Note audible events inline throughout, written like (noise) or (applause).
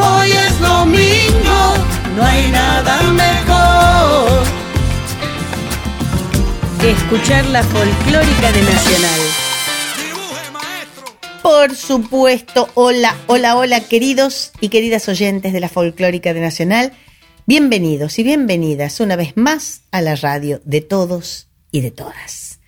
hoy es domingo. No hay nada mejor. Que escuchar la folclórica de Nacional. Por supuesto, hola, hola, hola, queridos y queridas oyentes de la folclórica de Nacional. Bienvenidos y bienvenidas una vez más a la radio de todos y de todas.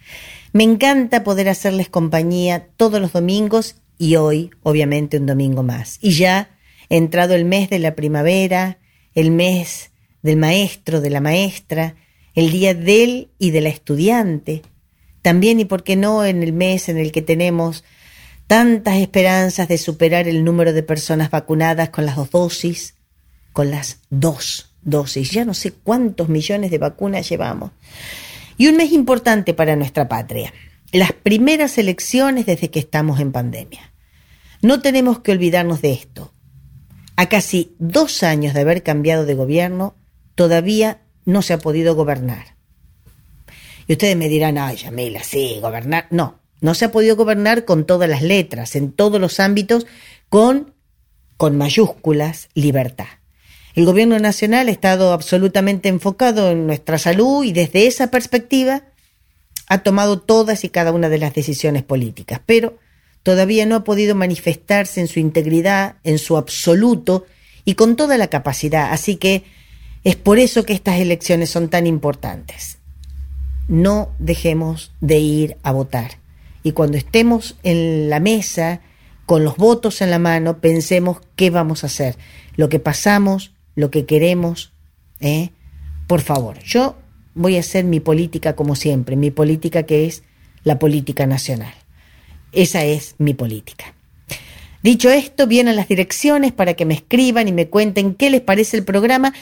Me encanta poder hacerles compañía todos los domingos y hoy, obviamente, un domingo más. Y ya entrado el mes de la primavera, el mes del maestro, de la maestra, el día del y de la estudiante, también y por qué no en el mes en el que tenemos tantas esperanzas de superar el número de personas vacunadas con las dos dosis, con las dos dosis. Ya no sé cuántos millones de vacunas llevamos. Y un mes importante para nuestra patria. Las primeras elecciones desde que estamos en pandemia. No tenemos que olvidarnos de esto. A casi dos años de haber cambiado de gobierno, todavía no se ha podido gobernar. Y ustedes me dirán, ay, Yamila, sí, gobernar. No, no se ha podido gobernar con todas las letras, en todos los ámbitos, con, con mayúsculas, libertad. El gobierno nacional ha estado absolutamente enfocado en nuestra salud y desde esa perspectiva ha tomado todas y cada una de las decisiones políticas, pero todavía no ha podido manifestarse en su integridad, en su absoluto y con toda la capacidad. Así que es por eso que estas elecciones son tan importantes. No dejemos de ir a votar. Y cuando estemos en la mesa, con los votos en la mano, pensemos qué vamos a hacer, lo que pasamos, lo que queremos. ¿eh? Por favor, yo voy a hacer mi política como siempre, mi política que es la política nacional. Esa es mi política. Dicho esto, vienen las direcciones para que me escriban y me cuenten qué les parece el programa.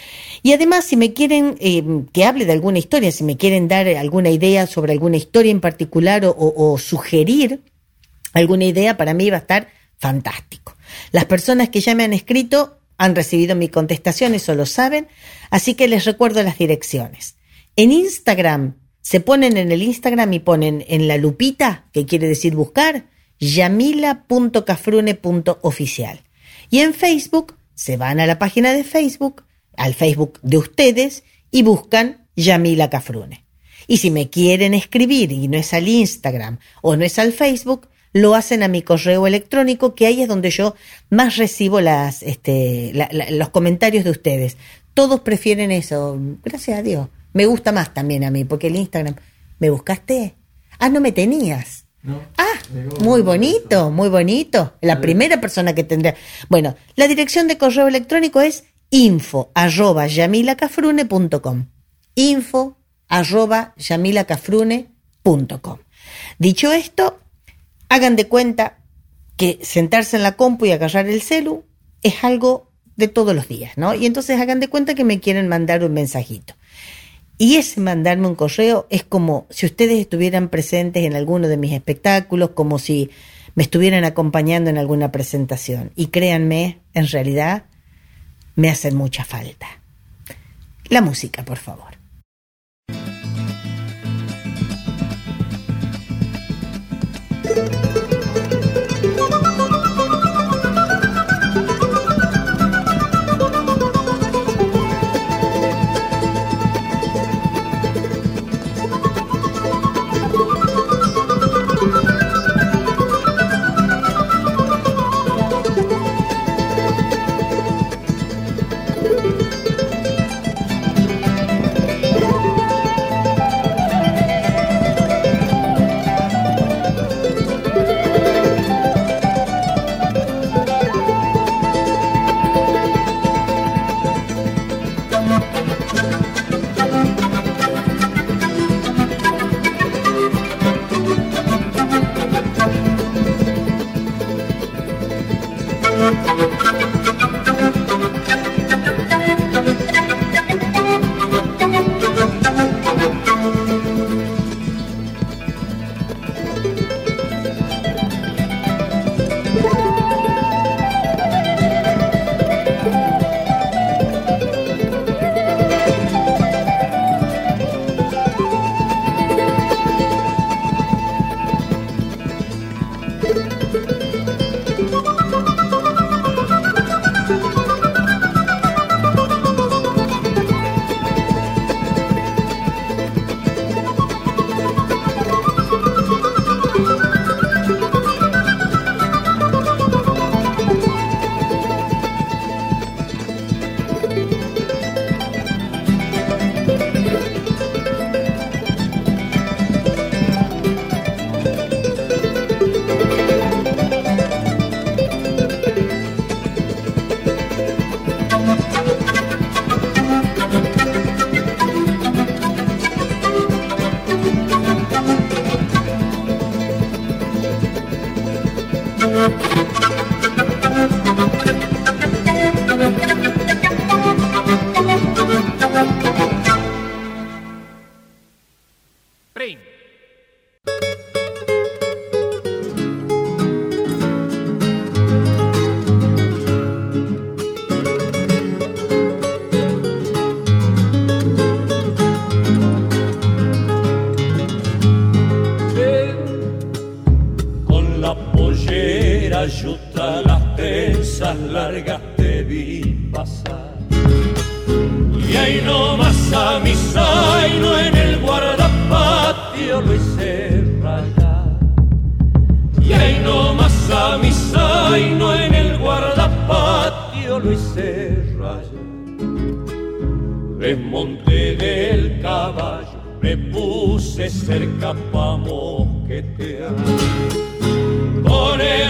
Y además, si me quieren eh, que hable de alguna historia, si me quieren dar alguna idea sobre alguna historia en particular o, o- o sugerir alguna idea, para mí va a estar fantástico. Las personas que ya me han escrito han recibido mi contestación, eso lo saben. Así que les recuerdo las direcciones. En Instagram, se ponen en el Instagram y ponen en la lupita, que quiere decir buscar, yamila.cafrune.oficial. Y en Facebook, se van a la página de Facebook, al Facebook de ustedes, y buscan Yamila Cafrune. Y si me quieren escribir y no es al Instagram o no es al Facebook, lo hacen a mi correo electrónico, que ahí es donde yo más recibo las, este, los comentarios de ustedes. Todos prefieren eso, gracias a Dios. Me gusta más también a mí, porque el Instagram, ¿me buscaste? Ah, no me tenías. Ah, muy bonito, muy bonito. La primera persona que tendrá. Bueno, la dirección de correo electrónico es info arroba yamilacafrune.com. Info arroba yamilacafrune.com. Dicho esto, hagan de cuenta que sentarse en la compu y agarrar el celu es algo de todos los días, ¿no? Y entonces hagan de cuenta que me quieren mandar un mensajito. Y ese mandarme un correo es como si ustedes estuvieran presentes en alguno de mis espectáculos, como si me estuvieran acompañando en alguna presentación. Y créanme, en realidad me hacen mucha falta. La música, por favor. la yuta, las pesas largas te vi pasar. Y ahí nomás a mi zaino en el guardapatio lo hice rayar. Y ahí nomás a mi zaino en el guardapatio lo hice rayar. Desmonté del caballo, me puse cerca pa' mosquetear. Con el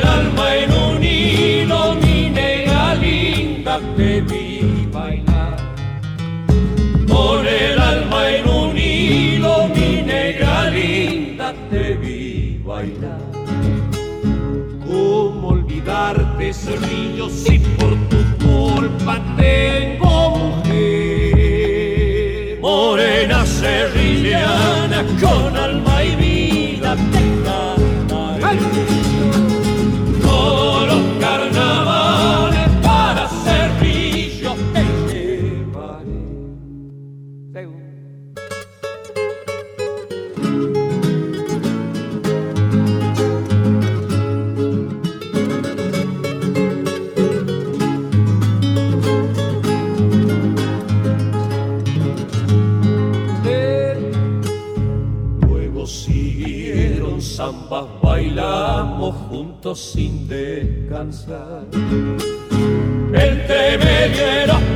olvidarte, cerrillo, si por tu culpa tengo mujer? Morena serrillana, con sin descansar. Entre medio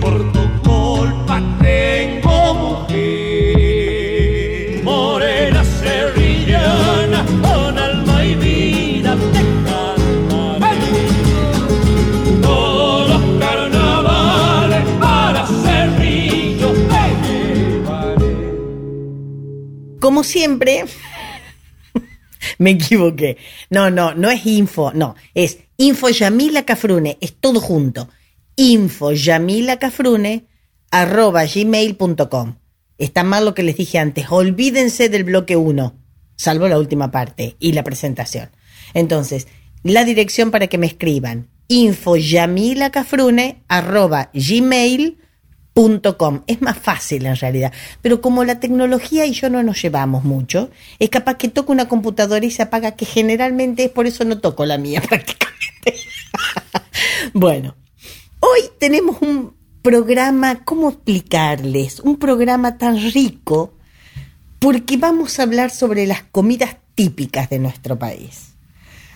por tu culpa tengo mujer? Morena serrillana, con alma y vida te cantaré. Todos los carnavales para Cerrillo te llevaré. Como siempre, (laughs) me equivoqué. No, no, no es info, no, es info Yamila Cafrune, es todo junto. Info gmail.com. Está mal lo que les dije antes, olvídense del bloque 1, salvo la última parte y la presentación. Entonces, la dirección para que me escriban, info Yamila Cafrune arroba gmail Com. Es más fácil en realidad, pero como la tecnología y yo no nos llevamos mucho, es capaz que toco una computadora y se apaga, que generalmente es por eso no toco la mía (laughs) prácticamente. (laughs) bueno, hoy tenemos un programa, ¿cómo explicarles? Un programa tan rico porque vamos a hablar sobre las comidas típicas de nuestro país.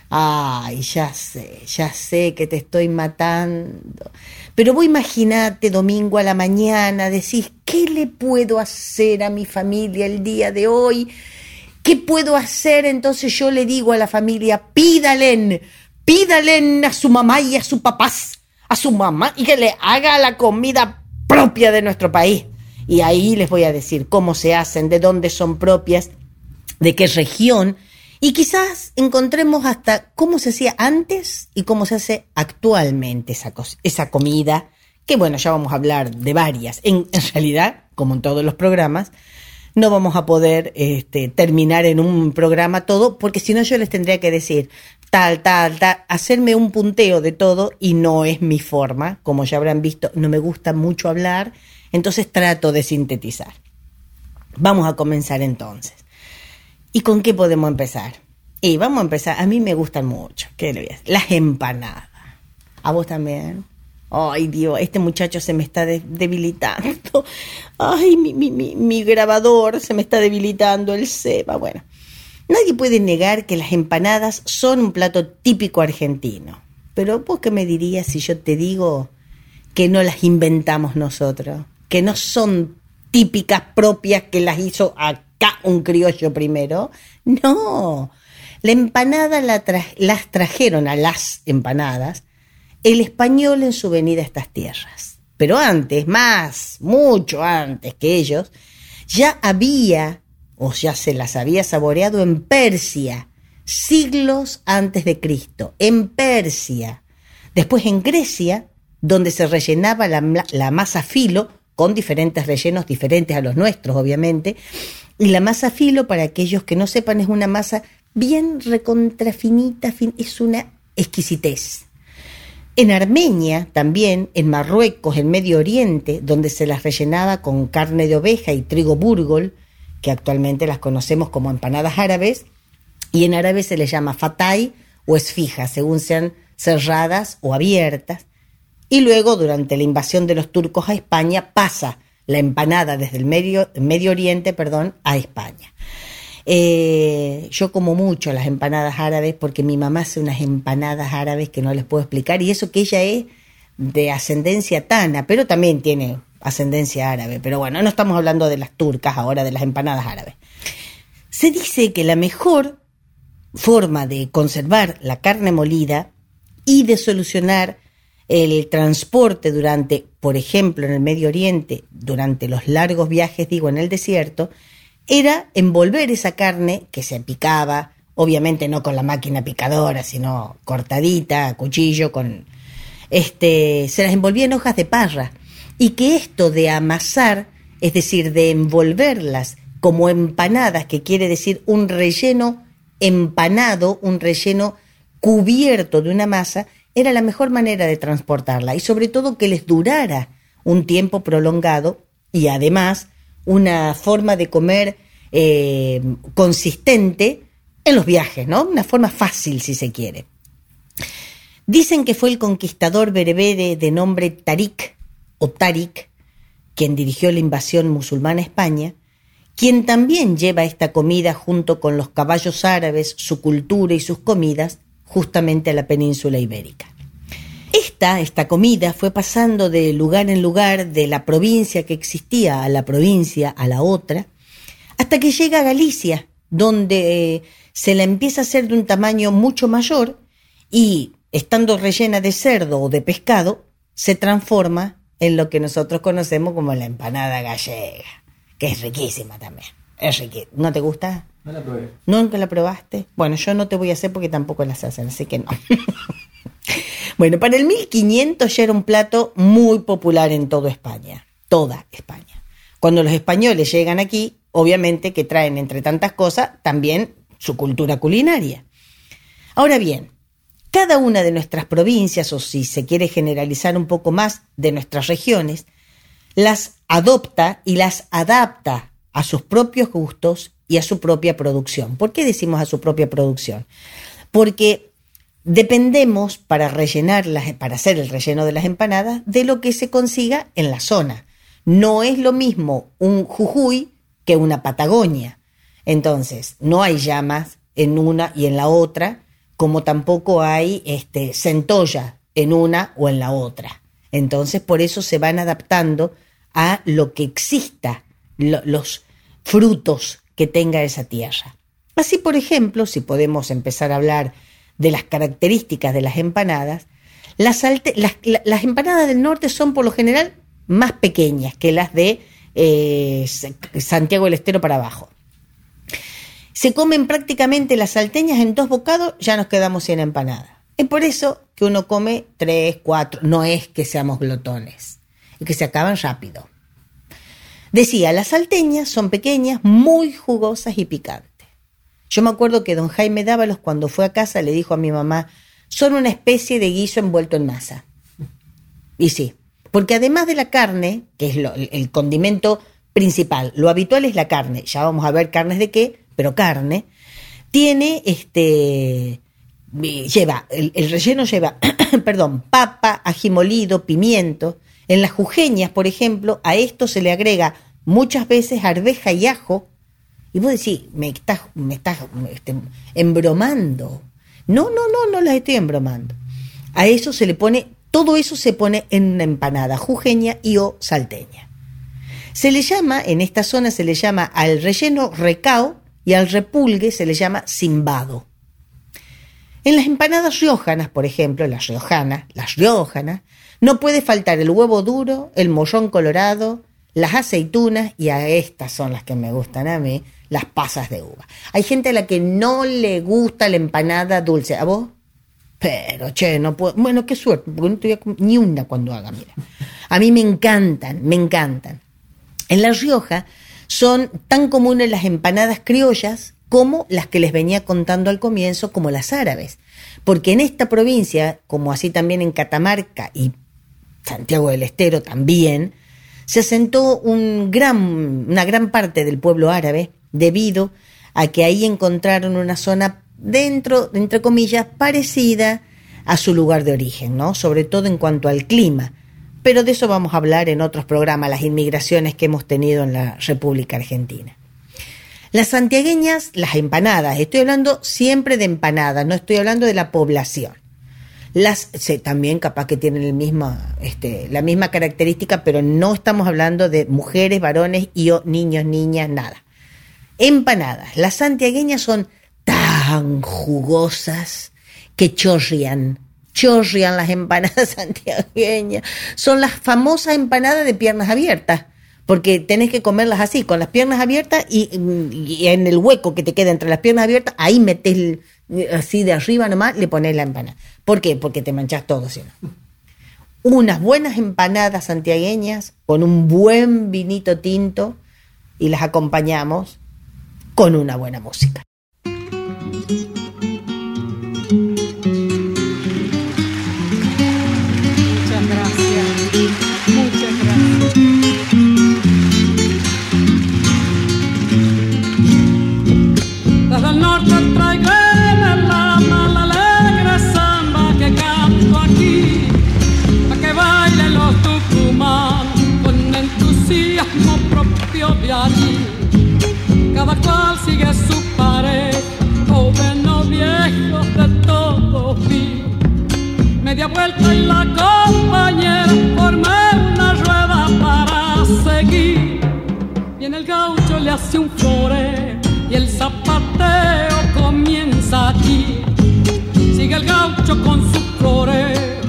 Ay, ya sé, ya sé que te estoy matando. Pero vos imaginate domingo a la mañana, decís, ¿qué le puedo hacer a mi familia el día de hoy? ¿Qué puedo hacer? Entonces yo le digo a la familia, pídalen, pídalen a su mamá y a su papá, a su mamá, y que le haga la comida propia de nuestro país. Y ahí les voy a decir cómo se hacen, de dónde son propias, de qué región, y quizás encontremos hasta cómo se hacía antes y cómo se hace actualmente esa, esa comida, que bueno, ya vamos a hablar de varias. En, en realidad, como en todos los programas, no vamos a poder este, terminar en un programa todo, porque si no yo les tendría que decir tal, tal, tal, hacerme un punteo de todo y no es mi forma, como ya habrán visto, no me gusta mucho hablar, entonces trato de sintetizar. Vamos a comenzar entonces. ¿Y con qué podemos empezar? Y vamos a empezar, a mí me gustan mucho, ¿qué le voy a decir? Las empanadas. ¿A vos también? Ay, Dios, este muchacho se me está de debilitando. Ay, mi, mi, mi, mi, grabador se me está debilitando, el seba. Bueno, nadie puede negar que las empanadas son un plato típico argentino. Pero vos qué me dirías si yo te digo que no las inventamos nosotros, que no son típicas propias que las hizo acá un criollo primero. No, la empanada la las trajeron a las empanadas el español en su venida a estas tierras. Pero antes, más, mucho antes que ellos, ya había o ya se las había saboreado en Persia, siglos antes de Cristo, en Persia. Después en Grecia, donde se rellenaba la, la masa filo, con diferentes rellenos diferentes a los nuestros, obviamente. Y la masa filo, para aquellos que no sepan, es una masa bien recontrafinita, es una exquisitez. En Armenia también, en Marruecos, en Medio Oriente, donde se las rellenaba con carne de oveja y trigo burgol, que actualmente las conocemos como empanadas árabes, y en árabe se les llama fatay o esfija, según sean cerradas o abiertas. Y luego, durante la invasión de los turcos a España, pasa la empanada desde el Medio, Medio Oriente perdón, a España. Eh, yo como mucho las empanadas árabes porque mi mamá hace unas empanadas árabes que no les puedo explicar y eso que ella es de ascendencia tana, pero también tiene ascendencia árabe. Pero bueno, no estamos hablando de las turcas ahora, de las empanadas árabes. Se dice que la mejor forma de conservar la carne molida y de solucionar el transporte durante, por ejemplo, en el Medio Oriente, durante los largos viajes, digo, en el desierto, era envolver esa carne que se picaba, obviamente no con la máquina picadora, sino cortadita, a cuchillo, con este, se las envolvía en hojas de parra. Y que esto de amasar, es decir, de envolverlas como empanadas, que quiere decir un relleno empanado, un relleno cubierto de una masa, era la mejor manera de transportarla. Y sobre todo que les durara un tiempo prolongado y además una forma de comer eh, consistente en los viajes, ¿no? Una forma fácil, si se quiere. Dicen que fue el conquistador berebere de nombre Tarik o Tarik, quien dirigió la invasión musulmana a España, quien también lleva esta comida junto con los caballos árabes, su cultura y sus comidas, justamente a la península ibérica. Esta, esta comida fue pasando de lugar en lugar, de la provincia que existía a la provincia a la otra, hasta que llega a Galicia, donde eh, se la empieza a hacer de un tamaño mucho mayor y, estando rellena de cerdo o de pescado, se transforma en lo que nosotros conocemos como la empanada gallega, que es riquísima también. Es riquísima. ¿No te gusta? No la probé. ¿Nunca la probaste? Bueno, yo no te voy a hacer porque tampoco las hacen, así que no. (laughs) bueno, para el 1500 ya era un plato muy popular en toda España, toda España. Cuando los españoles llegan aquí, obviamente que traen entre tantas cosas también su cultura culinaria. Ahora bien, cada una de nuestras provincias, o si se quiere generalizar un poco más, de nuestras regiones, las adopta y las adapta a sus propios gustos y a su propia producción. ¿Por qué decimos a su propia producción? Porque dependemos para rellenarlas, para hacer el relleno de las empanadas, de lo que se consiga en la zona. No es lo mismo un Jujuy que una Patagonia. Entonces, no hay llamas en una y en la otra, como tampoco hay este, centolla en una o en la otra. Entonces, por eso se van adaptando a lo que exista, los frutos que tenga esa tierra. Así, por ejemplo, si podemos empezar a hablar de las características de las empanadas, las, las, empanadas del norte son por lo general más pequeñas que las de eh, Santiago del Estero para abajo. Se comen prácticamente las salteñas en dos bocados, ya nos quedamos sin empanada. Es por eso que uno come tres, cuatro, no es que seamos glotones, es que se acaban rápido. Decía, las salteñas son pequeñas, muy jugosas y picantes. Yo me acuerdo que don Jaime Dávalos cuando fue a casa le dijo a mi mamá, son una especie de guiso envuelto en masa. Y sí, porque además de la carne, que es el condimento principal, lo habitual es la carne, ya vamos a ver carnes de qué, pero carne, tiene este lleva, el, el relleno lleva, (clears throat) perdón, papa, ají molido, pimiento. En las jujeñas, por ejemplo, a esto se le agrega muchas veces arveja y ajo. Y vos decís, me estás, me estás este, embromando. No, no, no, no las estoy embromando. A eso se le pone, todo eso se pone en una empanada jujeña y o salteña. Se le llama, en esta zona se le llama al relleno recao y al repulgue se le llama cimbado. En las empanadas riojanas, por ejemplo, las riojanas, las riojanas, no puede faltar el huevo duro, el mollón colorado, las aceitunas y a estas son las que me gustan a mí, las pasas de uva. Hay gente a la que no le gusta la empanada dulce. ¿A vos? Pero, che, no puedo. Bueno, qué suerte, porque no te ni una cuando haga, mira. A mí me encantan, me encantan. En La Rioja son tan comunes las empanadas criollas como las que les venía contando al comienzo, como las árabes. Porque en esta provincia, como así también en Catamarca y Santiago del Estero también, se asentó un gran, una gran parte del pueblo árabe debido a que ahí encontraron una zona dentro, entre comillas, parecida a su lugar de origen, ¿no? Sobre todo en cuanto al clima. Pero de eso vamos a hablar en otros programas, las inmigraciones que hemos tenido en la República Argentina. Las santiagueñas, las empanadas, estoy hablando siempre de empanadas, no estoy hablando de la población. Las también capaz que tienen el mismo, este, la misma característica, pero no estamos hablando de mujeres, varones y o, niños, niñas, nada. Empanadas. Las santiagueñas son tan jugosas que chorrian, chorrian las empanadas (laughs) santiagueñas. Son las famosas empanadas de piernas abiertas, porque tenés que comerlas así, con las piernas abiertas y, y en el hueco que te queda entre las piernas abiertas, ahí metes así de arriba nomás, le pones la empanada. ¿Por qué? Porque te manchas todo, si no. Unas buenas empanadas santiagueñas con un buen vinito tinto y las acompañamos con una buena música. Sigue su pared, joven o viejo de todos vi. Media vuelta y la compañera forma una rueda para seguir. Viene el gaucho, le hace un floreo y el zapateo comienza aquí. Sigue el gaucho con su floreo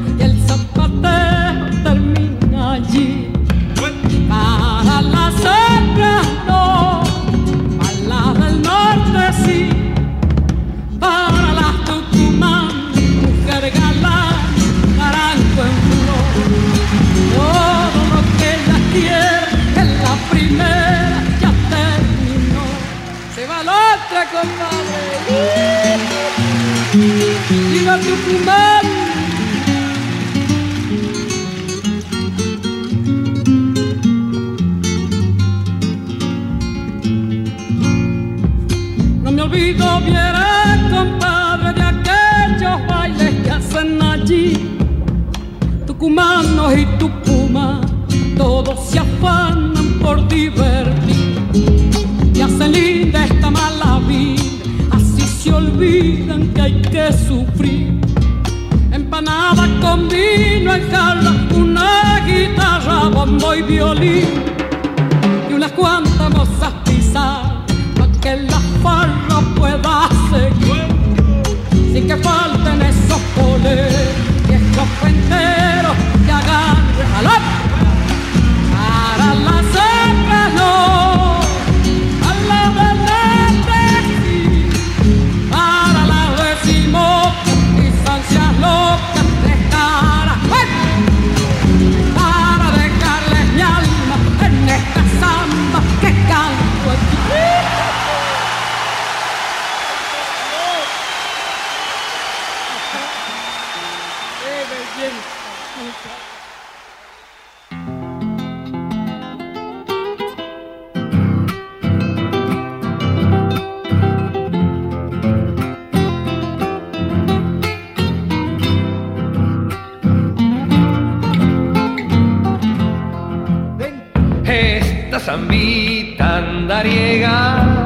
zambita andariega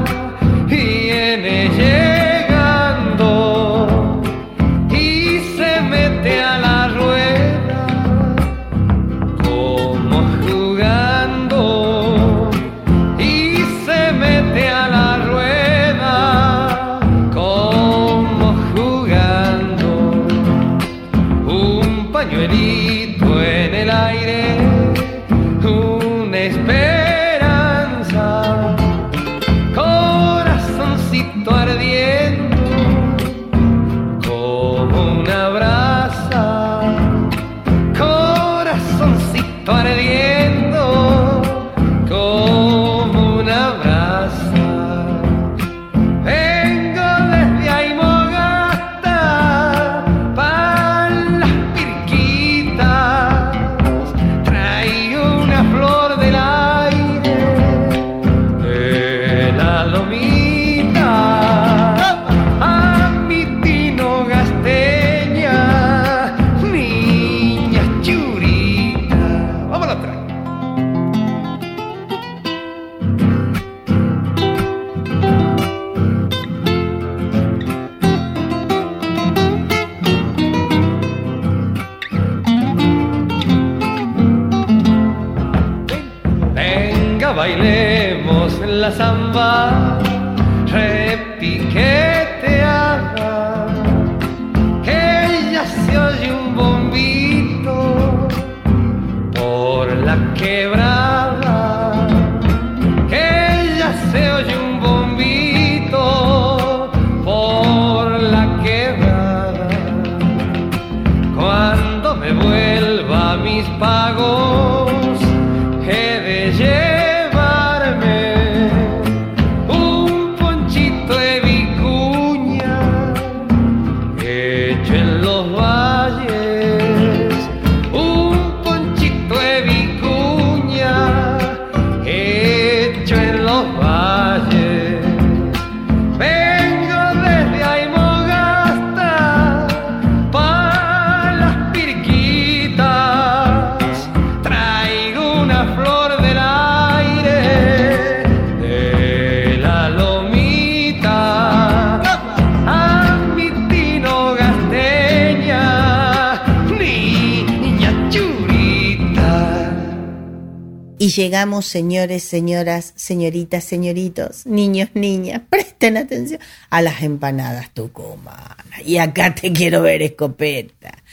bailemos la samba repiqueteada, que ya se oye un bombito por la quebrada. Llegamos, señores, señoras, señoritas, señoritos, niños, niñas, (laughs) presten atención a las empanadas tucumanas. Y acá te quiero ver escopeta.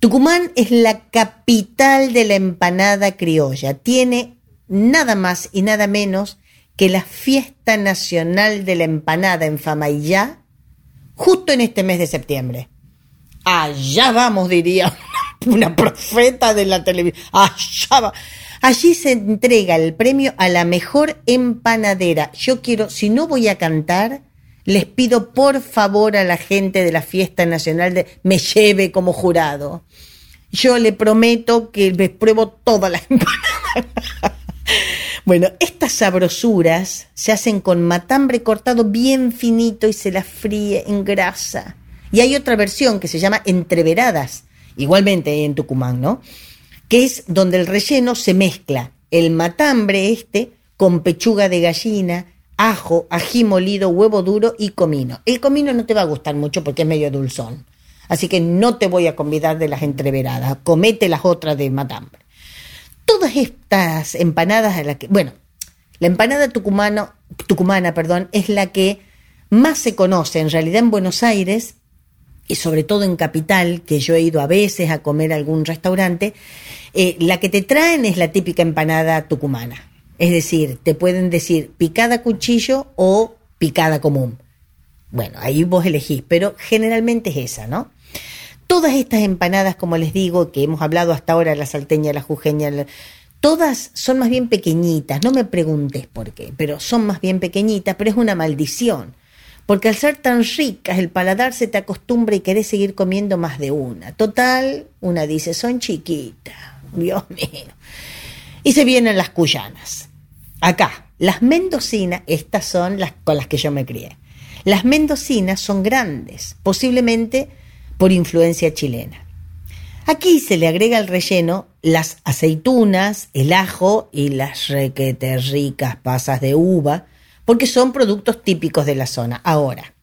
Tucumán es la capital de la empanada criolla. Tiene nada más y nada menos que la fiesta nacional de la empanada en Famaillá, justo en este mes de septiembre. Allá vamos, diría (laughs) una profeta de la televisión. Allá va. Allí se entrega el premio a la mejor empanadera. Yo quiero, si no voy a cantar, les pido por favor a la gente de la fiesta nacional de me lleve como jurado. Yo le prometo que me pruebo todas las (laughs) empanadas. Bueno, estas sabrosuras se hacen con matambre cortado bien finito y se las fríe en grasa. Y hay otra versión que se llama entreveradas, igualmente en Tucumán, ¿no? Es donde el relleno se mezcla el matambre este con pechuga de gallina, ajo, ají molido, huevo duro y comino. El comino no te va a gustar mucho porque es medio dulzón. Así que no te voy a convidar de las entreveradas. Comete las otras de matambre todas estas empanadas a la que, bueno, la empanada tucumana, perdón, es la que más se conoce en realidad en Buenos Aires y sobre todo en Capital, que yo he ido a veces a comer a algún restaurante, eh, la que te traen es la típica empanada tucumana. Es decir, te pueden decir picada cuchillo o picada común. Bueno, ahí vos elegís, pero generalmente es esa, ¿no? Todas estas empanadas, como les digo, que hemos hablado hasta ahora, la salteña, la jujeña, todas son más bien pequeñitas, no me preguntes por qué, pero son más bien pequeñitas, pero es una maldición. Porque al ser tan ricas, el paladar se te acostumbra y querés seguir comiendo más de una. Total, una dice, son chiquitas, (laughs) Dios mío. Y se vienen las cuyanas. Acá, las mendocinas, estas son las con las que yo me crié. Las mendocinas son grandes, posiblemente por influencia chilena. Aquí se le agrega al relleno las aceitunas, el ajo y las requete ricas pasas de uva, porque son productos típicos de la zona. Ahora,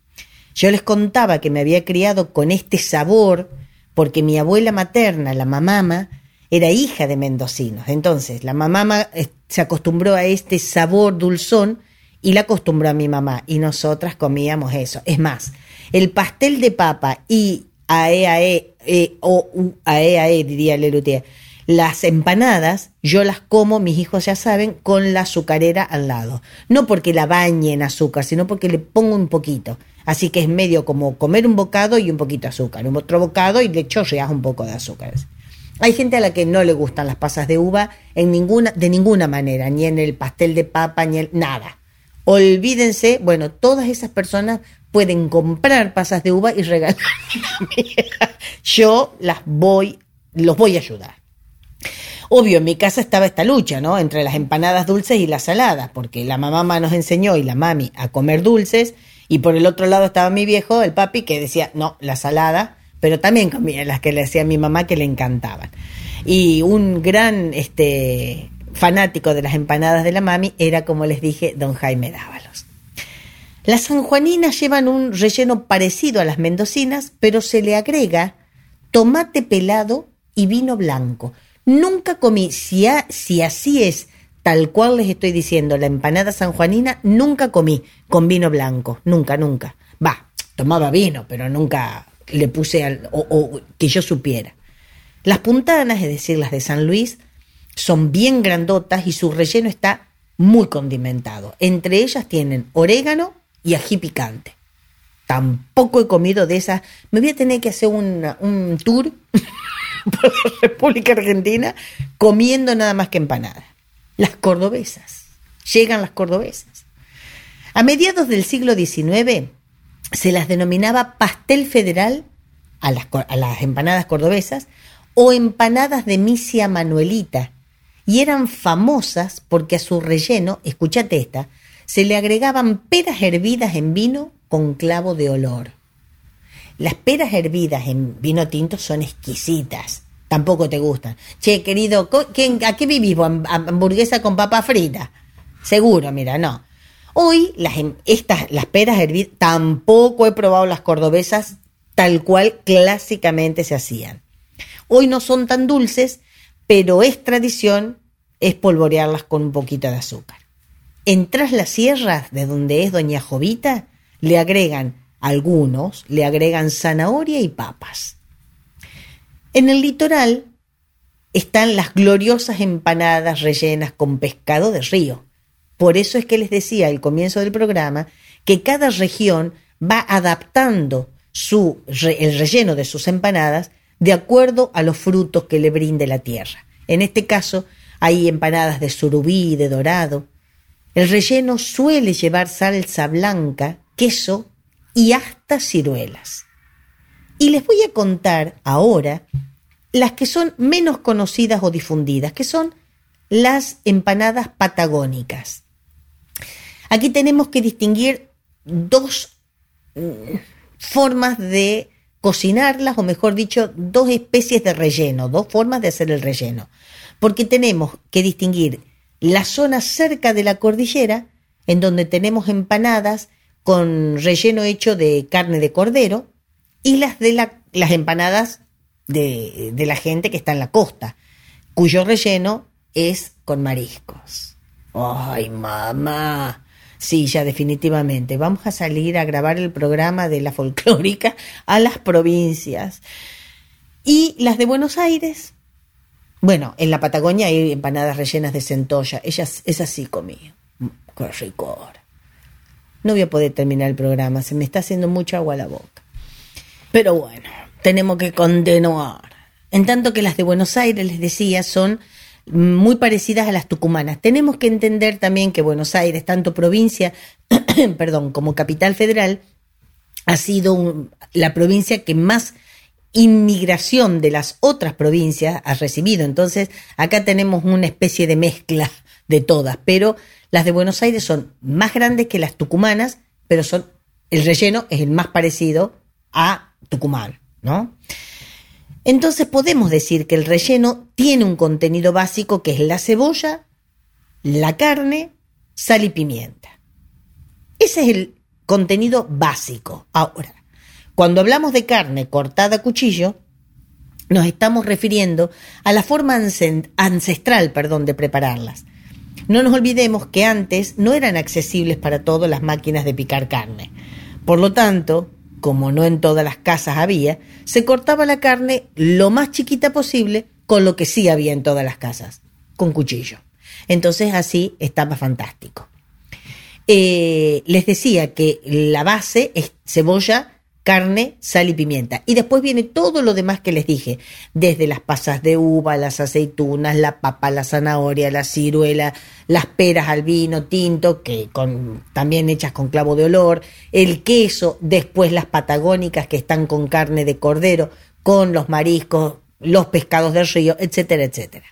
yo les contaba que me había criado con este sabor porque mi abuela materna, la mamama, era hija de mendocinos. Entonces, la mamá eh, se acostumbró a este sabor dulzón y la acostumbró a mi mamá. Y nosotras comíamos eso. Es más, el pastel de papa y ae, ae, e, o u, ae, ae, diría Lelutier, las empanadas, yo las como, mis hijos ya saben, con la azucarera al lado. No porque la bañe en azúcar, sino porque le pongo un poquito. Así que es medio como comer un bocado y un poquito de azúcar, un otro bocado y le chorreas un poco de azúcar. Hay gente a la que no le gustan las pasas de uva en ninguna, de ninguna manera, ni en el pastel de papa, ni en nada. Olvídense, bueno, todas esas personas pueden comprar pasas de uva y regalar. Yo las voy, los voy a ayudar. Obvio, en mi casa estaba esta lucha, ¿no? Entre las empanadas dulces y las saladas, porque la mamá nos enseñó y la mami a comer dulces, y por el otro lado estaba mi viejo, el papi, que decía, no, la salada, pero también comía las que le hacía mi mamá que le encantaban. Y un gran este, fanático de las empanadas de la mami era, como les dije, don Jaime Dávalos. Las sanjuaninas llevan un relleno parecido a las mendocinas, pero se le agrega tomate pelado y vino blanco. Nunca comí, si, así es tal cual les estoy diciendo, la empanada sanjuanina nunca comí con vino blanco, nunca, nunca. Va, tomaba vino, pero nunca le puse al, o, o que yo supiera. Las puntanas, es decir, las de San Luis, son bien grandotas y su relleno está muy condimentado. Entre ellas tienen orégano y ají picante. Tampoco he comido de esas. Me voy a tener que hacer un tour (laughs) (laughs) por la República Argentina comiendo nada más que empanadas. Las cordobesas. Llegan las cordobesas. A mediados del siglo XIX se las denominaba pastel federal a las, empanadas cordobesas o empanadas de misia manuelita y eran famosas porque a su relleno, escúchate esta, se le agregaban peras hervidas en vino con clavo de olor. Las peras hervidas en vino tinto son exquisitas. Tampoco te gustan. Che, querido, co- ¿quién- ¿a qué vivís vos? ¿Ham- ¿Hamburguesa con papa frita? Seguro, mira, no. Hoy las, em- estas, las peras hervidas, tampoco he probado las cordobesas tal cual clásicamente se hacían. Hoy no son tan dulces, pero es tradición espolvorearlas con un poquito de azúcar. En Tras las Sierras, de donde es Doña Jovita, le agregan algunos, le agregan zanahoria y papas. En el litoral están las gloriosas empanadas rellenas con pescado de río. Por eso es que les decía al comienzo del programa que cada región va adaptando su, el relleno de sus empanadas de acuerdo a los frutos que le brinde la tierra. En este caso, hay empanadas de surubí y de dorado. El relleno suele llevar salsa blanca, queso y hasta ciruelas. Y les voy a contar ahora las que son menos conocidas o difundidas, que son las empanadas patagónicas. Aquí tenemos que distinguir dos mm, formas de cocinarlas, o mejor dicho, dos especies de relleno, dos formas de hacer el relleno. Porque tenemos que distinguir la zona cerca de la cordillera, en donde tenemos empanadas con relleno hecho de carne de cordero, y las de la- las empanadas de, de la gente que está en la costa, cuyo relleno es con mariscos. Ay, mamá. Sí, ya definitivamente. Vamos a salir a grabar el programa de la folclórica a las provincias. Y las de Buenos Aires. Bueno, en la Patagonia hay empanadas rellenas de centolla. Ellas, esas sí comí. Qué ricor. No voy a poder terminar el programa. Se me está haciendo mucha agua a la boca. Pero bueno, tenemos que continuar. En tanto que las de Buenos Aires, les decía, son muy parecidas a las tucumanas. Tenemos que entender también que Buenos Aires, tanto provincia, (clears throat) perdón, como capital federal, ha sido un- la provincia que más inmigración de las otras provincias ha recibido. Entonces, acá tenemos una especie de mezcla de todas, pero las de Buenos Aires son más grandes que las tucumanas, pero son el relleno es el más parecido a Tucumán, ¿no? Entonces podemos decir que el relleno tiene un contenido básico que es la cebolla, la carne, sal y pimienta. Ese es el contenido básico. Ahora, cuando hablamos de carne cortada a cuchillo, nos estamos refiriendo a la forma ancestral perdón, de prepararlas. No nos olvidemos que antes no eran accesibles para todos las máquinas de picar carne. Por lo tanto, como no en todas las casas había, se cortaba la carne lo más chiquita posible con lo que sí había en todas las casas, con cuchillo. Entonces así estaba fantástico. Eh, les decía que la base es cebolla, carne, sal y pimienta. Y después viene todo lo demás que les dije, desde las pasas de uva, las aceitunas, la papa, la zanahoria, la ciruela, las peras al vino tinto, que también hechas con clavo de olor, el queso, después las patagónicas que están con carne de cordero, con los mariscos, los pescados del río, etcétera, etcétera.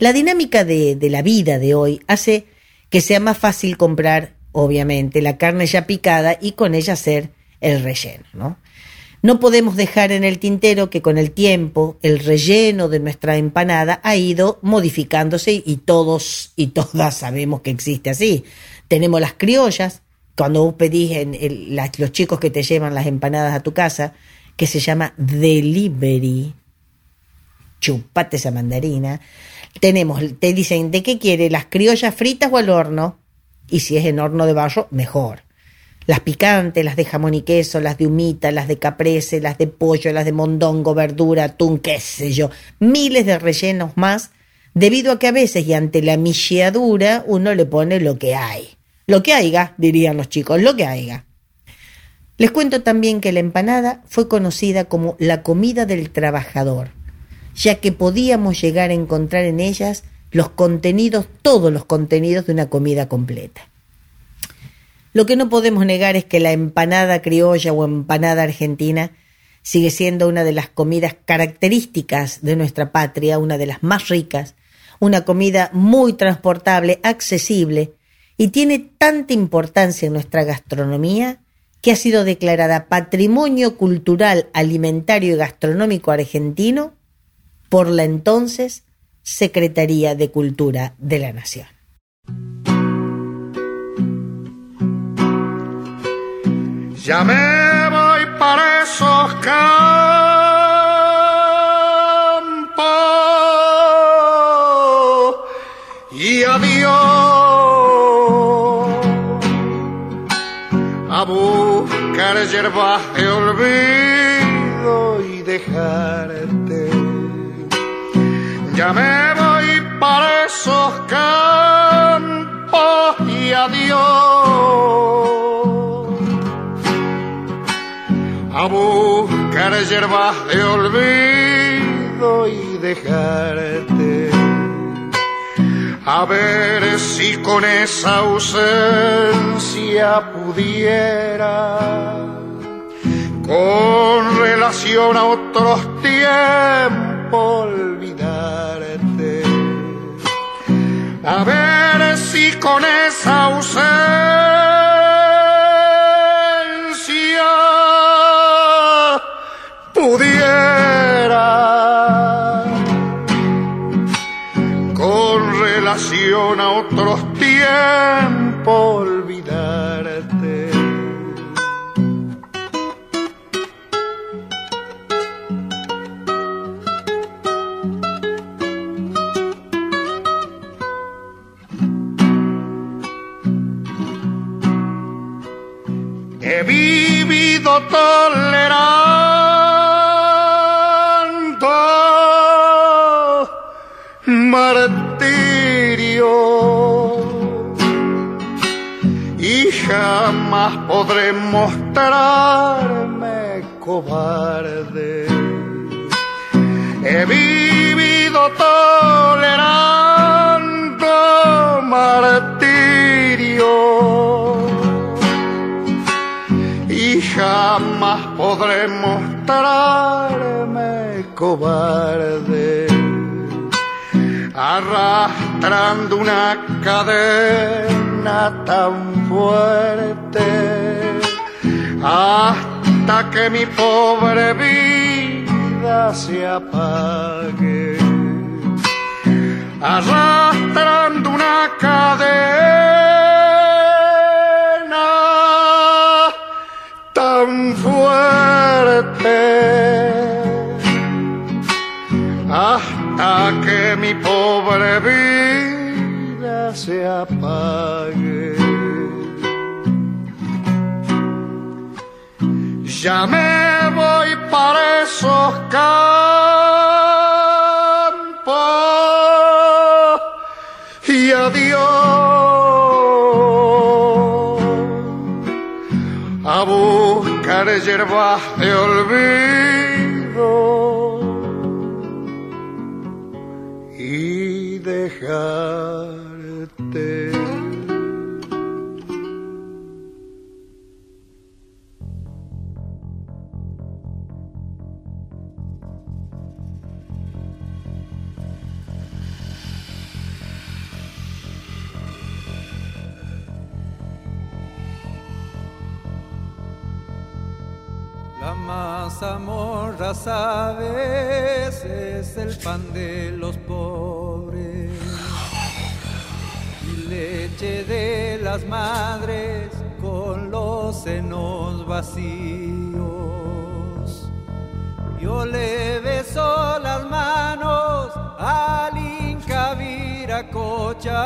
La dinámica de, de la vida de hoy hace que sea más fácil comprar, obviamente, la carne ya picada y con ella hacer el relleno, ¿no? No podemos dejar en el tintero que con el tiempo el relleno de nuestra empanada ha ido modificándose y todos y todas sabemos que existe así. Tenemos las criollas, cuando vos pedís en las- los chicos que te llevan las empanadas a tu casa, que se llama delivery, chupate esa mandarina. tenemos, te dicen, ¿de qué quiere? ¿Las criollas fritas o al horno? Y si es en horno de barro, mejor. Las picantes, las de jamón y queso, las de humita, las de caprese, las de pollo, las de mondongo, verdura, atún, qué sé yo. Miles de rellenos más, debido a que a veces y ante la micheadura uno le pone lo que hay. Lo que haya, dirían los chicos, lo que haya. Les cuento también que la empanada fue conocida como la comida del trabajador, ya que podíamos llegar a encontrar en ellas los contenidos, todos los contenidos de una comida completa. Lo que no podemos negar es que la empanada criolla o empanada argentina sigue siendo una de las comidas características de nuestra patria, una de las más ricas, una comida muy transportable, accesible y tiene tanta importancia en nuestra gastronomía que ha sido declarada Patrimonio Cultural Alimentario y Gastronómico Argentino por la entonces Secretaría de Cultura de la Nación. Ya me voy para esos campos. Y adiós. A buscar hierbas de olvido y dejarte. Ya me voy para esos campos. Y adiós a buscar hierbas de olvido y dejarte. A ver si con esa ausencia pudiera, con relación a otros tiempos, olvidarte. A ver si con esa ausencia otros tiempos olvidarte. He vivido tolerando martirio jamás podré mostrarme cobarde. He vivido tolerando martirio y jamás podré mostrarme cobarde arrastrando una cadena tan fuerte hasta que mi pobre vida se apague arrastrando una cadena Ya me voy para esos campos. Y adiós. A buscar hierbas de olvido. Y dejarte. Mazamorra, sabes, es el pan de los pobres. Y leche de las madres con los senos vacíos. Yo le beso las manos al Inca Viracocha,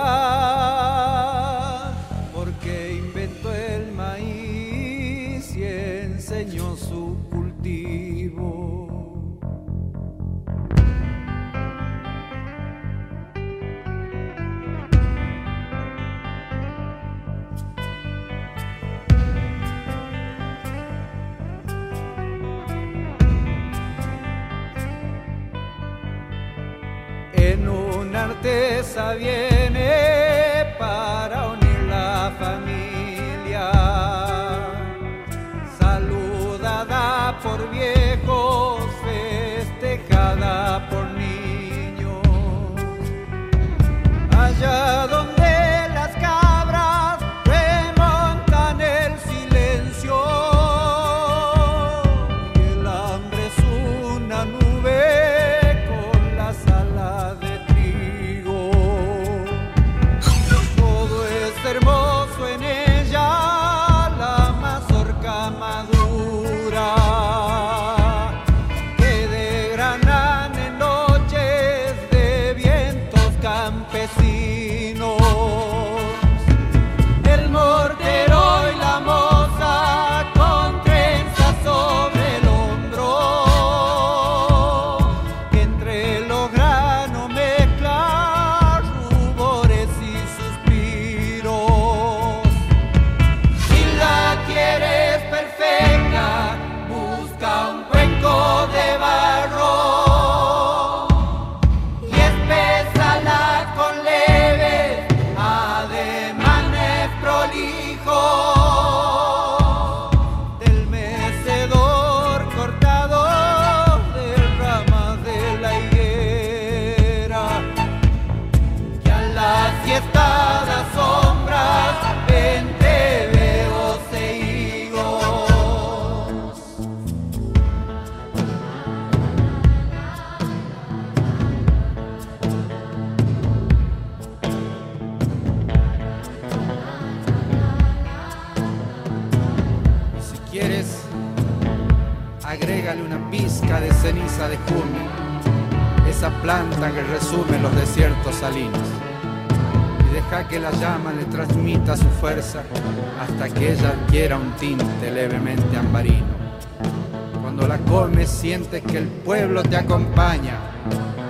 sientes que el pueblo te acompaña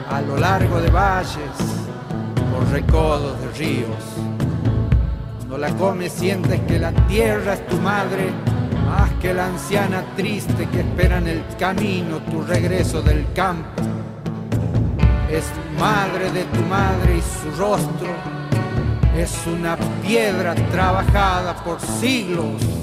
a lo largo de valles, por recodos de ríos. Cuando la comes sientes que la tierra es tu madre, más que la anciana triste que espera en el camino tu regreso del campo. Es madre de tu madre y su rostro es una piedra trabajada por siglos.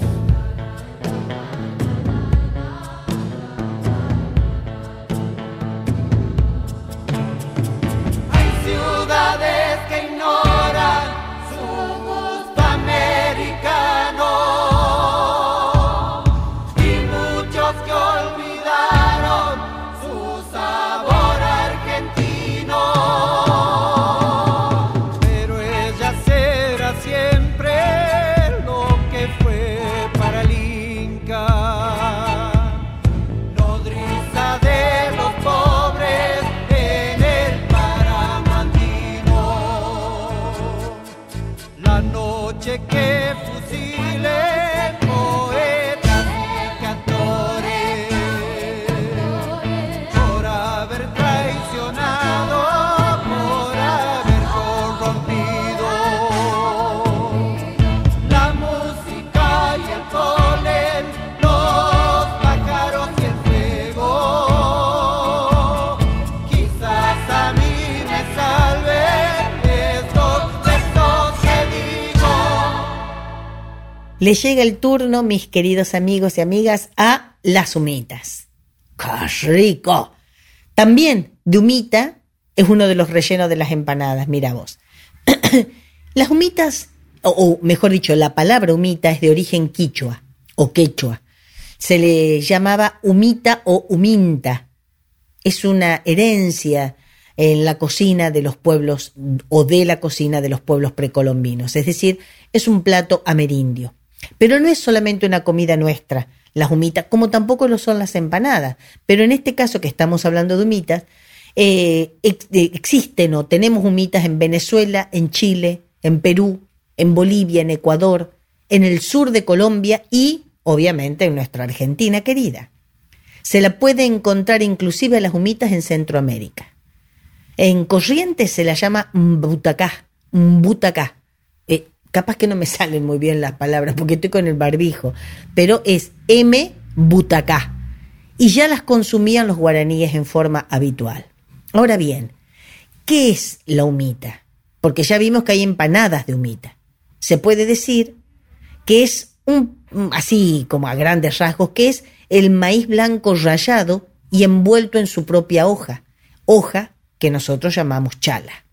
Le llega el turno, mis queridos amigos y amigas, a las humitas. ¡Qué rico! También de humita es uno de los rellenos de las empanadas, mira vos. (clears throat) las humitas, o, mejor dicho, la palabra humita es de origen quichua o quechua. Se le llamaba humita o huminta. Es una herencia en la cocina de los pueblos o de la cocina de los pueblos precolombinos. Es decir, es un plato amerindio. Pero no es solamente una comida nuestra, las humitas, como tampoco lo son las empanadas. Pero en este caso que estamos hablando de humitas, Eh, eh, existen o tenemos humitas en Venezuela, en Chile, en Perú, en Bolivia, en Ecuador, en el sur de Colombia y, obviamente, en nuestra Argentina querida. Se la puede encontrar inclusive a las humitas en Centroamérica. En Corrientes se la llama mbutacá, mbutacá. Capaz que no me (laughs) salen muy bien las palabras porque estoy con el barbijo, pero es M butacá. Y ya las consumían los guaraníes en forma habitual. Ahora bien, ¿qué es la humita? Porque ya vimos que hay empanadas de humita. Se puede decir que es un, así como a grandes rasgos, que es el maíz blanco rallado y envuelto en su propia hoja, hoja que nosotros llamamos chala.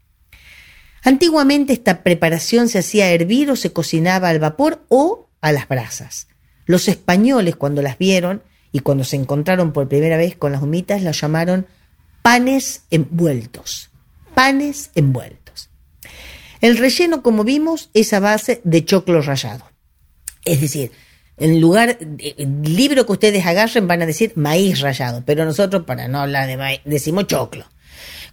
Antiguamente esta preparación se hacía hervir o se cocinaba al vapor o a las brasas. Los españoles cuando las vieron y cuando se encontraron por primera vez con las humitas las llamaron panes envueltos. Panes envueltos. El relleno, como vimos, es a base de choclo rallado. Es decir, en lugar, el libro que ustedes agarren van a decir maíz rallado, pero nosotros para no hablar de maíz decimos choclo.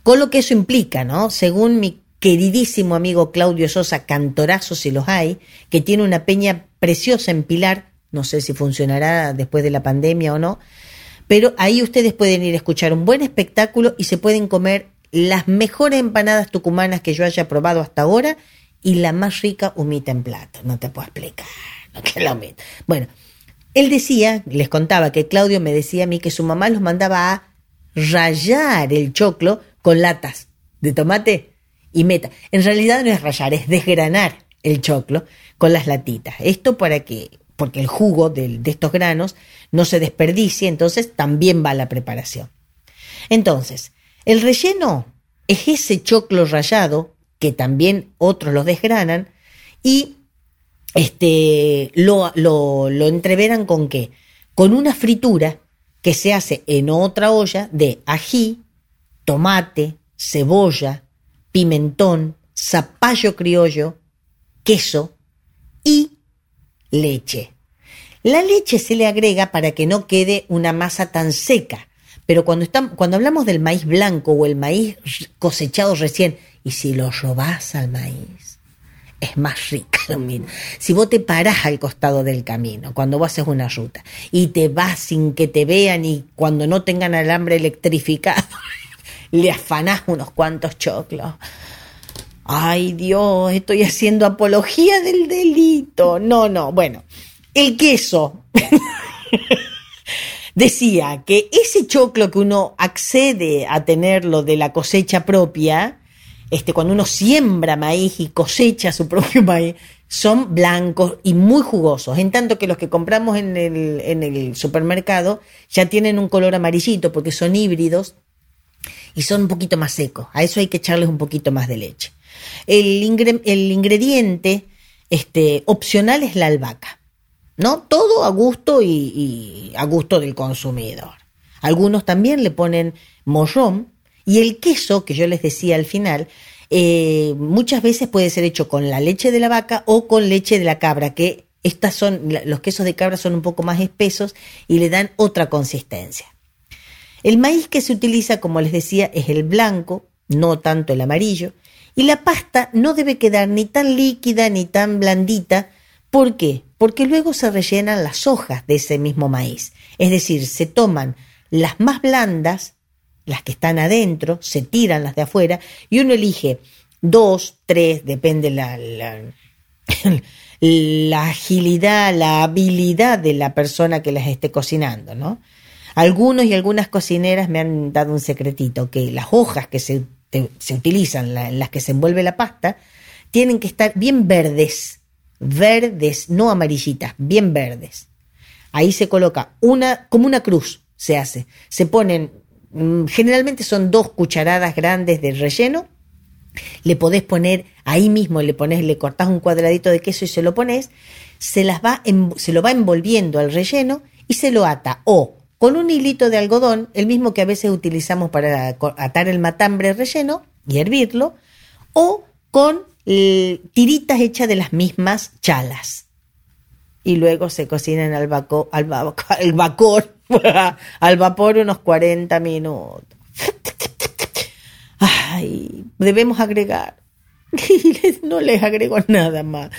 Con lo que eso implica, ¿no? Según mi queridísimo amigo Claudio Sosa, cantorazo si los hay, que tiene una peña preciosa en Pilar, no sé si funcionará después de la pandemia o no, pero ahí ustedes pueden ir a escuchar un buen espectáculo y se pueden comer las mejores empanadas tucumanas que yo haya probado hasta ahora y la más rica humita en plato. No te puedo explicar lo que es la humita. Bueno, él decía, les contaba que Claudio me decía a mí que su mamá los mandaba a rayar el choclo con latas de tomate y meta. En realidad no es rayar, es desgranar el choclo con las latitas. Esto para que, porque el jugo de estos granos no se desperdicie, entonces también va la preparación. Entonces, el relleno es ese choclo rallado, que también otros lo desgranan, y este, lo, lo, lo entreveran con qué? Con una fritura que se hace en otra olla de ají, tomate, cebolla, pimentón, zapallo criollo, queso y leche. La leche se le agrega para que no quede una masa tan seca. Pero cuando, cuando hablamos del maíz blanco o el maíz cosechado recién, y si lo robás al maíz, es más rica. Si vos te parás al costado del camino, cuando vos haces una ruta, y te vas sin que te vean y cuando no tengan alambre electrificado, (laughs) le afanás unos cuantos choclos. Ay Dios, estoy haciendo apología del delito. No, no, bueno, el queso. (laughs) Decía que ese choclo que uno accede a tenerlo de la cosecha propia, este, cuando uno siembra maíz y cosecha su propio (laughs) maíz, son blancos y muy jugosos, en tanto que los que compramos en el, en el supermercado ya tienen un color amarillito porque son híbridos y son un poquito más secos. A eso hay que echarles un poquito más de leche. El, ingre- el ingrediente este, opcional es la albahaca. ¿No? Todo a gusto y, y a gusto del consumidor. Algunos también le ponen morrón y el queso, que yo les decía al final, eh, muchas veces puede ser hecho con la leche de la vaca o con leche de la cabra, que estas son, los quesos de cabra son un poco más espesos y le dan otra consistencia. El maíz que se utiliza, como les decía, es el blanco, no tanto el amarillo, y la pasta no debe quedar ni tan líquida ni tan blandita. ¿Por qué? Porque luego se rellenan las hojas de ese mismo maíz. Es decir, se toman las más blandas, las que están adentro, se tiran las de afuera, y uno elige dos, tres, depende la, la, (laughs) agilidad, la habilidad de la persona que las esté cocinando, ¿no? Algunos y algunas cocineras me han dado un secretito, que las hojas que se, se utilizan, en las que se envuelve la pasta, tienen que estar bien verdes, verdes, no amarillitas, bien verdes. Ahí se coloca una, como una cruz, se hace. Se ponen, mm, generalmente son dos cucharadas grandes de relleno, le podés poner ahí mismo, le pones, le cortás un cuadradito de queso y se lo pones, se las va, se lo va envolviendo al relleno y se lo ata o con un hilito de algodón, el mismo que a veces utilizamos para atar el matambre relleno y hervirlo, o con tiritas hechas de las mismas chalas. Y luego se cocinan al, vaco- al, (laughs) al vapor, (laughs) al vapor unos 40 minutos. (laughs) ay, debemos agregar. No les agrego nada más.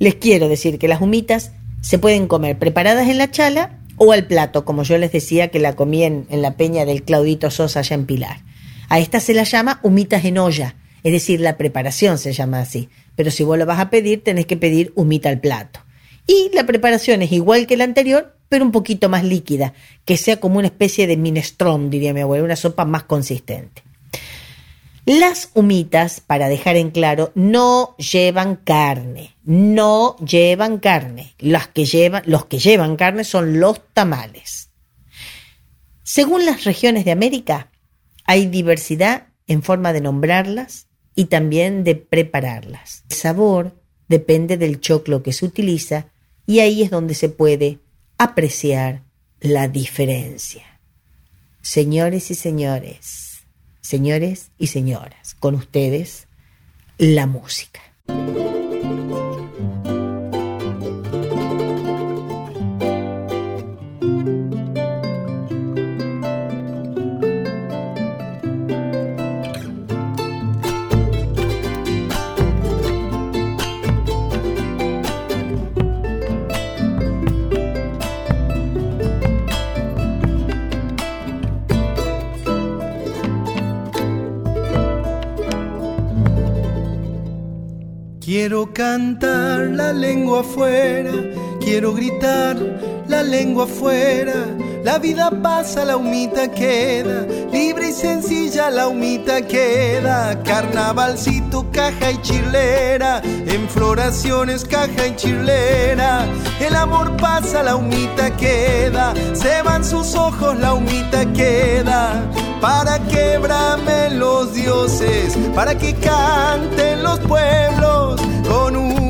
Les quiero decir que las humitas se pueden comer preparadas en la chala o al plato, como yo les decía que la comí en, la peña del Claudito Sosa allá en Pilar. A esta se la llama humitas en olla, es decir, la preparación se llama así. Pero si vos lo vas a pedir, tenés que pedir humita al plato. Y la preparación es igual que la anterior, pero un poquito más líquida, que sea como una especie de minestrón, diría mi abuela, una sopa más consistente. Las humitas, para dejar en claro, no llevan carne, no llevan carne. Las que llevan, los que llevan carne son los tamales. Según las regiones de América, hay diversidad en forma de nombrarlas y también de prepararlas. El sabor depende del choclo que se utiliza y ahí es donde se puede apreciar la diferencia. Señores y señores, señores y señoras, con ustedes la música. Quiero cantar la lengua afuera, quiero gritar la lengua afuera. La vida pasa, la humita queda, libre y sencilla la humita queda. Carnavalcito, caja y chilera, en floraciones, caja y chilera. El amor pasa, la humita queda, se van sus ojos, la humita queda. Para que bramen los dioses, para que canten los pueblos con un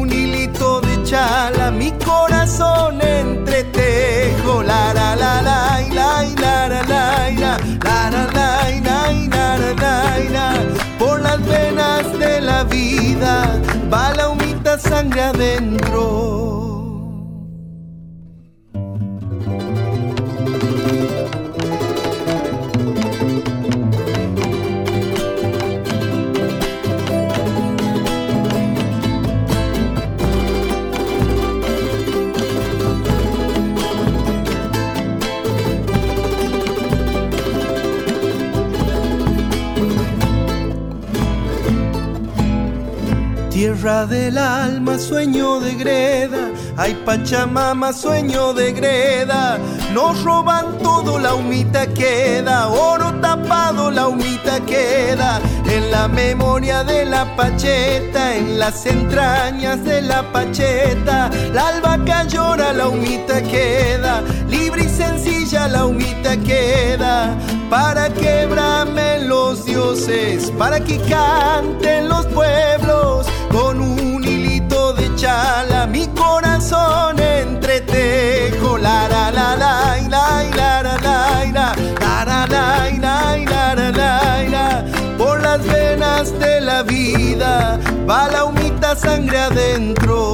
chala, mi corazón entretejo. La la la la la la la la la la la la la Por las venas de la vida va la humita sangre adentro. Del alma, sueño de greda. Ay, Pachamama, sueño de greda. Nos roban todo, la humita queda. Oro tapado, la humita queda. En la memoria de la pacheta, en las entrañas de la pacheta. La albahaca llora, la humita queda. Libre y sencilla, la humita queda. Para que los dioses, para que canten los pueblos chala, mi corazón entretejo. La la la la la la la la la la la la Por las venas de la vida va la humita sangre adentro.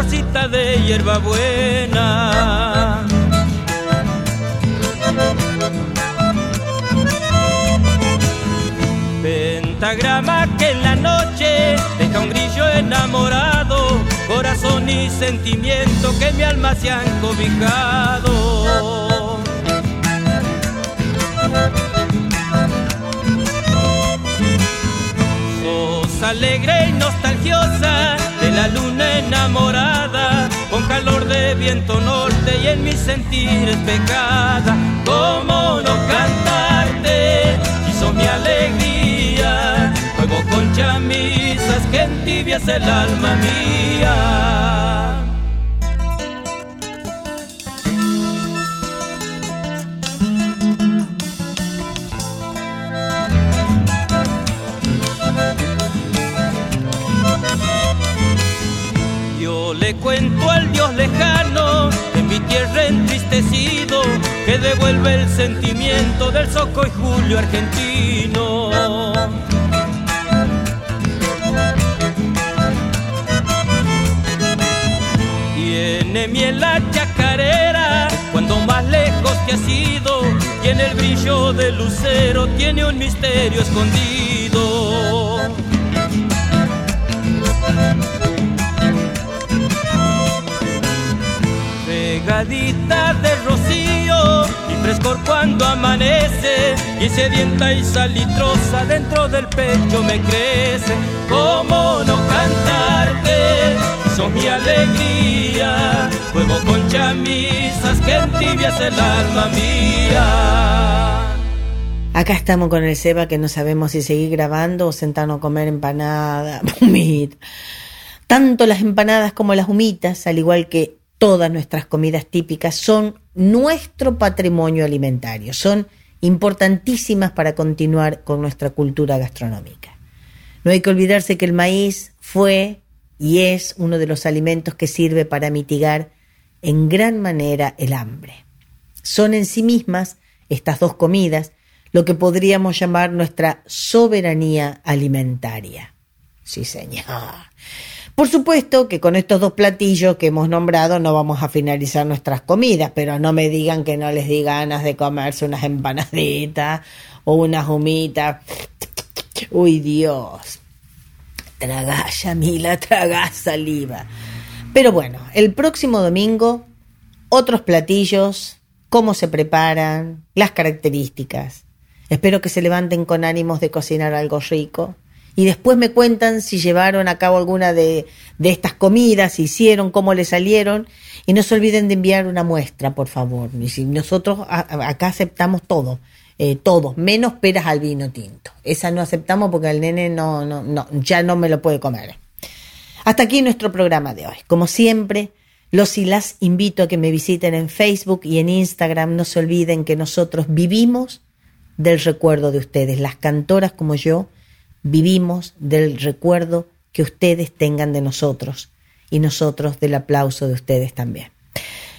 Florcita de hierbabuena. Pentagrama que en la noche deja un grillo enamorado, corazón y sentimiento que mi alma se han cobijado. Sos alegre y nostalgiosa la luna enamorada, con calor de viento norte y en mi sentir es pecada. ¿Cómo no cantarte si sos mi alegría? Juego con chamisas que entibias el alma mía. Le cuento al Dios lejano de mi tierra entristecido que devuelve el sentimiento del soco y julio argentino. Tiene miel la chacarera cuando más lejos te has ido, tiene el brillo del lucero, tiene un misterio escondido. Regadita de rocío y frescor cuando amanece y sedienta y salitrosa dentro del pecho me crece. ¿Cómo no cantarte? Sos mi alegría, juego con chamisas que entibias el alma mía. Acá estamos con el Seba que no sabemos si seguir grabando o sentarnos a comer empanada, (laughs) humita. Tanto las empanadas como las humitas, al igual que todas nuestras comidas típicas, son nuestro patrimonio alimentario, son importantísimas para continuar con nuestra cultura gastronómica. No hay que olvidarse que el maíz fue y es uno de los alimentos que sirve para mitigar en gran manera el hambre. Son en sí mismas estas dos comidas lo que podríamos llamar nuestra soberanía alimentaria. Sí, señor. Por supuesto que con estos dos platillos que hemos nombrado no vamos a finalizar nuestras comidas, pero no me digan que no les di ganas de comerse unas empanaditas o unas humitas. Uy, Dios. Tragá, Yamila, tragá saliva. Pero bueno, el próximo domingo, otros platillos, cómo se preparan, las características. Espero que se levanten con ánimos de cocinar algo rico. Y después me cuentan si llevaron a cabo alguna de, estas comidas, si hicieron, cómo les salieron. Y no se olviden de enviar una muestra, por favor. Y si nosotros acá aceptamos todo, eh, todos, menos peras al vino tinto. Esa no aceptamos porque el nene no, no, no, ya no me lo puede comer. Hasta aquí nuestro programa de hoy. Como siempre, los y las invito a que me visiten en Facebook y en Instagram. No se olviden que nosotros vivimos del recuerdo de ustedes. Las cantoras como yo vivimos del recuerdo que ustedes tengan de nosotros y nosotros del aplauso de ustedes también.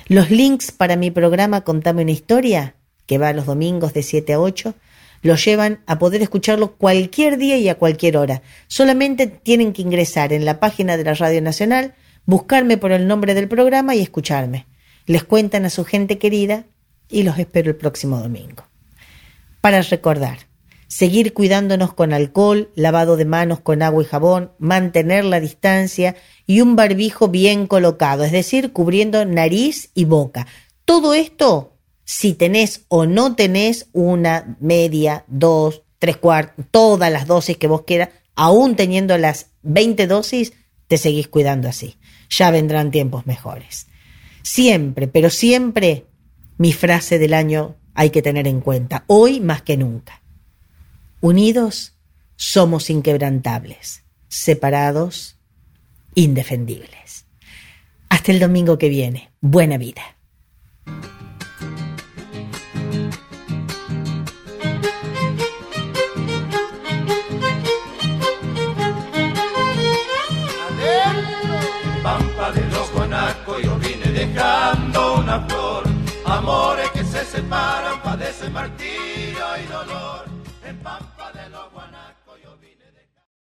Los links para mi programa Contame una historia, que va los domingos de 7 a 8, los llevan a poder escucharlo cualquier día y a cualquier hora. Solamente tienen que ingresar en la página de la Radio Nacional, buscarme por el nombre del programa y escucharme. Les cuentan a su gente querida y los espero el próximo domingo. Para recordar, seguir cuidándonos con alcohol, lavado de manos con agua y jabón, mantener la distancia y un barbijo bien colocado, es decir, cubriendo nariz y boca. Todo esto, si tenés o no tenés una media, dos, tres cuartos, todas las dosis que vos quieras, aún teniendo las 20 dosis, te seguís cuidando así. Ya vendrán tiempos mejores. Siempre, pero siempre, mi frase del año hay que tener en cuenta, hoy más que nunca. Unidos somos inquebrantables, separados indefendibles. Hasta el domingo que viene. Buena vida. Pampa de los guanacos yo vine dejando una flor. Amores que se separan, padecen martirio.